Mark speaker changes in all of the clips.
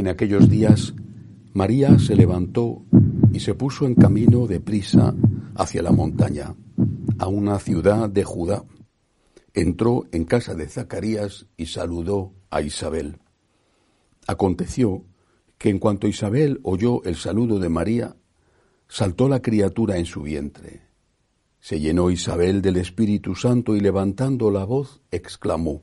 Speaker 1: En aquellos días María se levantó y se puso en camino de prisa hacia la montaña, a una ciudad de Judá. Entró en casa de Zacarías y saludó a Isabel. Aconteció que en cuanto Isabel oyó el saludo de María, saltó la criatura en su vientre. Se llenó Isabel del Espíritu Santo y levantando la voz exclamó,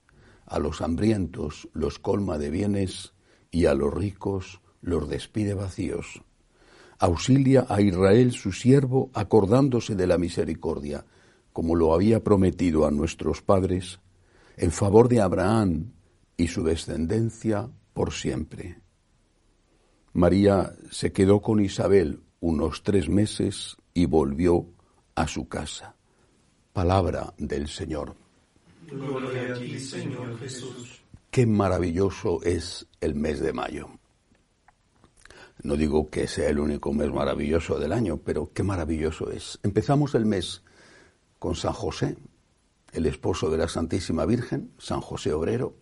Speaker 1: a los hambrientos los colma de bienes y a los ricos los despide vacíos. Auxilia a Israel su siervo acordándose de la misericordia, como lo había prometido a nuestros padres, en favor de Abraham y su descendencia por siempre. María se quedó con Isabel unos tres meses y volvió a su casa. Palabra del Señor.
Speaker 2: Señor Jesús.
Speaker 1: Qué maravilloso es el mes de mayo. No digo que sea el único mes maravilloso del año, pero qué maravilloso es. Empezamos el mes con San José, el esposo de la Santísima Virgen, San José Obrero,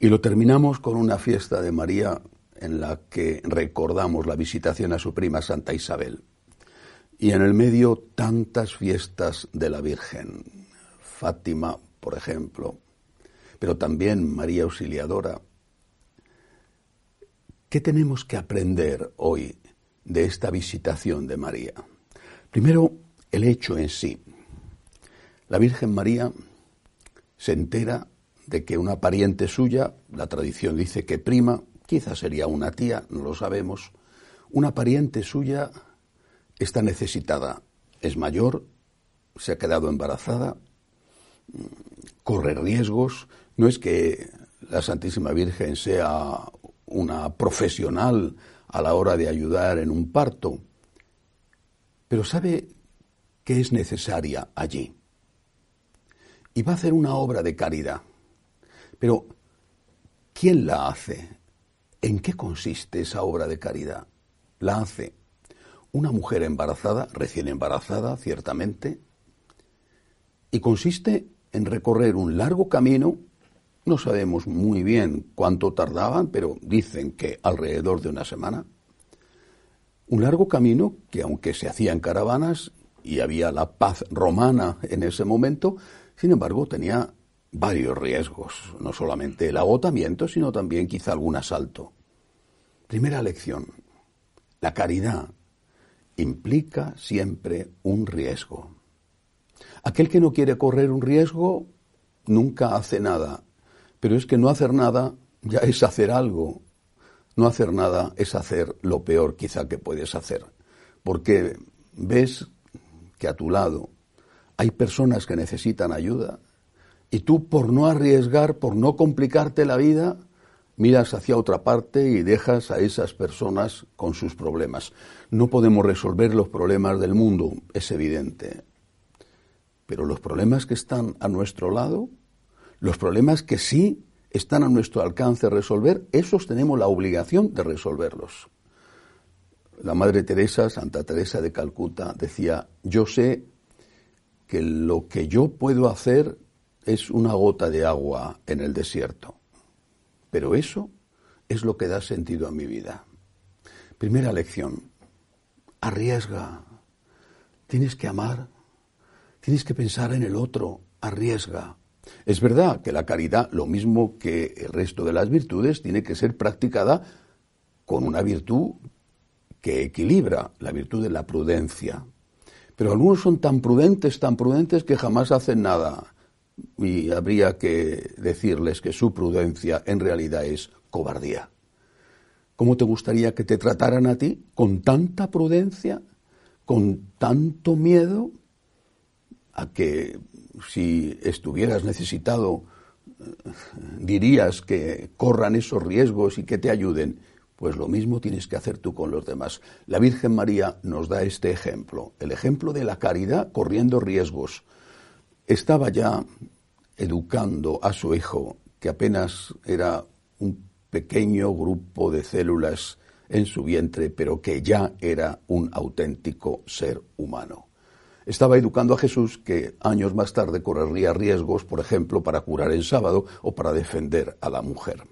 Speaker 1: y lo terminamos con una fiesta de María en la que recordamos la visitación a su prima Santa Isabel. Y en el medio tantas fiestas de la Virgen, Fátima, por ejemplo, pero también María Auxiliadora. ¿Qué tenemos que aprender hoy de esta visitación de María? Primero, el hecho en sí. La Virgen María se entera de que una pariente suya, la tradición dice que prima, quizás sería una tía, no lo sabemos, una pariente suya está necesitada, es mayor, se ha quedado embarazada corre riesgos. No es que la Santísima Virgen sea una profesional a la hora de ayudar en un parto, pero sabe que es necesaria allí. Y va a hacer una obra de caridad. Pero, ¿quién la hace? ¿En qué consiste esa obra de caridad? La hace una mujer embarazada, recién embarazada, ciertamente, y consiste en recorrer un largo camino, no sabemos muy bien cuánto tardaban, pero dicen que alrededor de una semana. Un largo camino que aunque se hacía en caravanas y había la paz romana en ese momento, sin embargo tenía varios riesgos, no solamente el agotamiento, sino también quizá algún asalto. Primera lección, la caridad implica siempre un riesgo. Aquel que no quiere correr un riesgo nunca hace nada. Pero es que no hacer nada ya es hacer algo. No hacer nada es hacer lo peor quizá que puedes hacer. Porque ves que a tu lado hay personas que necesitan ayuda y tú por no arriesgar, por no complicarte la vida, miras hacia otra parte y dejas a esas personas con sus problemas. No podemos resolver los problemas del mundo, es evidente. Pero los problemas que están a nuestro lado, los problemas que sí están a nuestro alcance resolver, esos tenemos la obligación de resolverlos. La Madre Teresa, Santa Teresa de Calcuta, decía, yo sé que lo que yo puedo hacer es una gota de agua en el desierto, pero eso es lo que da sentido a mi vida. Primera lección, arriesga, tienes que amar Tienes que pensar en el otro, arriesga. Es verdad que la caridad, lo mismo que el resto de las virtudes, tiene que ser practicada con una virtud que equilibra la virtud de la prudencia. Pero algunos son tan prudentes, tan prudentes que jamás hacen nada. Y habría que decirles que su prudencia en realidad es cobardía. ¿Cómo te gustaría que te trataran a ti con tanta prudencia, con tanto miedo, a que si estuvieras necesitado dirías que corran esos riesgos y que te ayuden? Pues lo mismo tienes que hacer tú con los demás. La Virgen María nos da este ejemplo, el ejemplo de la caridad corriendo riesgos. Estaba ya educando a su hijo, que apenas era un pequeño grupo de células en su vientre, pero que ya era un auténtico ser humano estaba educando a Jesús que años más tarde correría riesgos, por ejemplo, para curar el sábado o para defender a la mujer.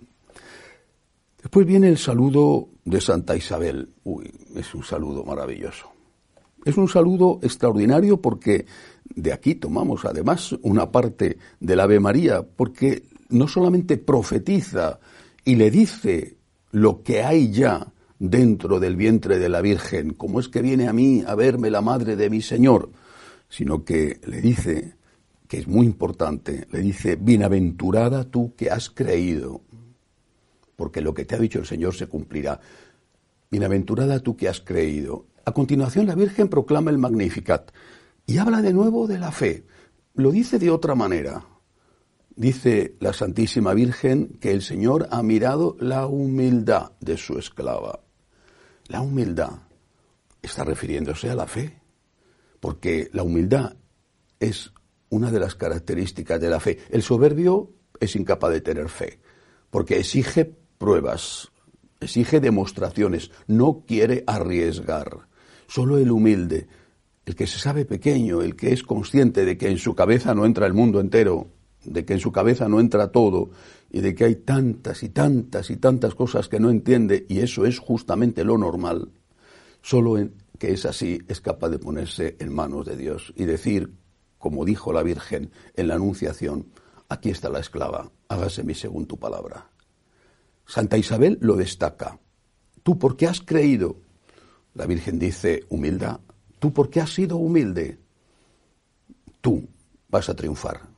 Speaker 1: Después viene el saludo de Santa Isabel. Uy, es un saludo maravilloso. Es un saludo extraordinario porque de aquí tomamos además una parte del Ave María, porque no solamente profetiza y le dice lo que hay ya dentro del vientre de la Virgen, como es que viene a mí a verme la madre de mi Señor, sino que le dice, que es muy importante, le dice, bienaventurada tú que has creído, porque lo que te ha dicho el Señor se cumplirá. Bienaventurada tú que has creído. A continuación la Virgen proclama el Magnificat y habla de nuevo de la fe. Lo dice de otra manera. Dice la Santísima Virgen que el Señor ha mirado la humildad de su esclava. La humildad está refiriéndose a la fe porque la humildad es una de las características de la fe. El soberbio es incapaz de tener fe, porque exige pruebas, exige demostraciones, no quiere arriesgar. Solo el humilde, el que se sabe pequeño, el que es consciente de que en su cabeza no entra el mundo entero, de que en su cabeza no entra todo y de que hay tantas y tantas y tantas cosas que no entiende y eso es justamente lo normal, solo que es así, es capaz de ponerse en manos de Dios y decir, como dijo la Virgen en la Anunciación, aquí está la esclava, hágase mi según tu palabra. Santa Isabel lo destaca. ¿Tú por qué has creído? La Virgen dice, humildad. ¿Tú por qué has sido humilde? Tú vas a triunfar.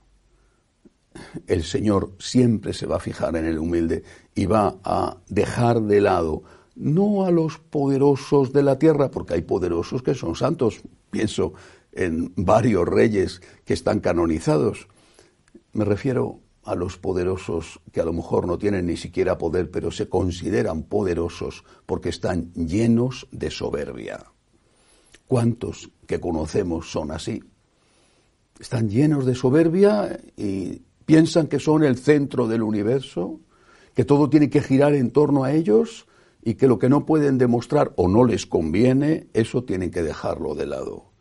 Speaker 1: El Señor siempre se va a fijar en el humilde y va a dejar de lado no a los poderosos de la tierra, porque hay poderosos que son santos. Pienso en varios reyes que están canonizados. Me refiero a los poderosos que a lo mejor no tienen ni siquiera poder, pero se consideran poderosos porque están llenos de soberbia. ¿Cuántos que conocemos son así? Están llenos de soberbia y piensan que son el centro del universo, que todo tiene que girar en torno a ellos y que lo que no pueden demostrar o no les conviene, eso tienen que dejarlo de lado.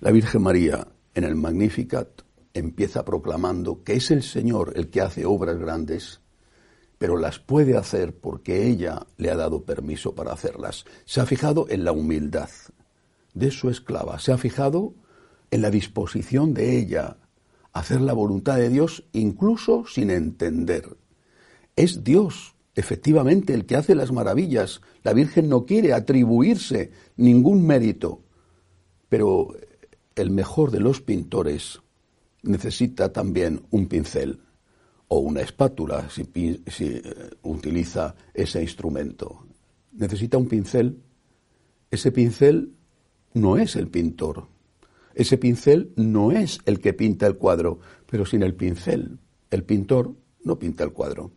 Speaker 1: La Virgen María en el Magnificat empieza proclamando que es el Señor el que hace obras grandes, pero las puede hacer porque ella le ha dado permiso para hacerlas. Se ha fijado en la humildad de su esclava, se ha fijado en la disposición de ella hacer la voluntad de Dios incluso sin entender. Es Dios efectivamente el que hace las maravillas. La Virgen no quiere atribuirse ningún mérito, pero el mejor de los pintores necesita también un pincel o una espátula si, eh, utiliza ese instrumento. Necesita un pincel. Ese pincel no es el pintor. Ese pincel no es el que pinta el cuadro, pero sin el pincel, el pintor no pinta el cuadro.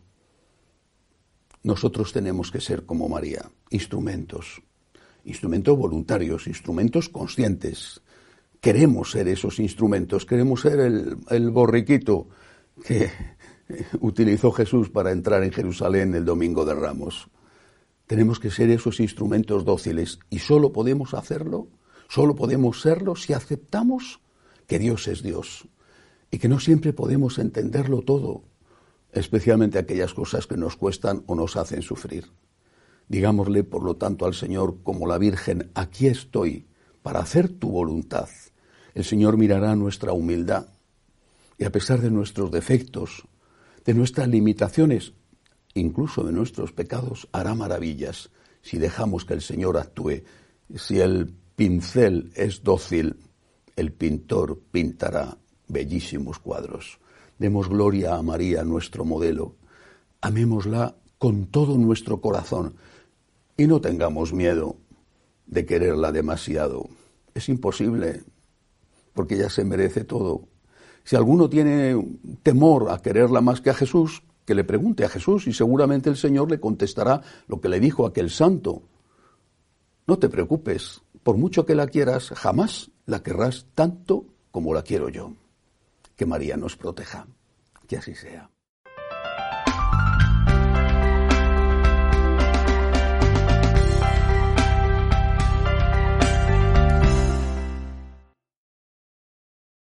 Speaker 1: Nosotros tenemos que ser como María, instrumentos, instrumentos voluntarios, instrumentos conscientes. Queremos ser esos instrumentos, queremos ser el, borriquito que utilizó Jesús para entrar en Jerusalén el domingo de Ramos. Tenemos que ser esos instrumentos dóciles y solo podemos hacerlo, solo podemos serlo si aceptamos que Dios es Dios y que no siempre podemos entenderlo todo, especialmente aquellas cosas que nos cuestan o nos hacen sufrir. Digámosle, por lo tanto, al Señor como la Virgen, aquí estoy para hacer tu voluntad. El Señor mirará nuestra humildad y a pesar de nuestros defectos, de nuestras limitaciones, incluso de nuestros pecados, hará maravillas si dejamos que el Señor actúe, si el pincel es dócil, el pintor pintará bellísimos cuadros. Demos gloria a María, nuestro modelo. Amémosla con todo nuestro corazón y no tengamos miedo de quererla demasiado. Es imposible, porque ella se merece todo. Si alguno tiene temor a quererla más que a Jesús, que le pregunte a Jesús y seguramente el Señor le contestará lo que le dijo aquel santo. No te preocupes, por mucho que la quieras, jamás la querrás tanto como la quiero yo. Que María nos proteja. Que así sea.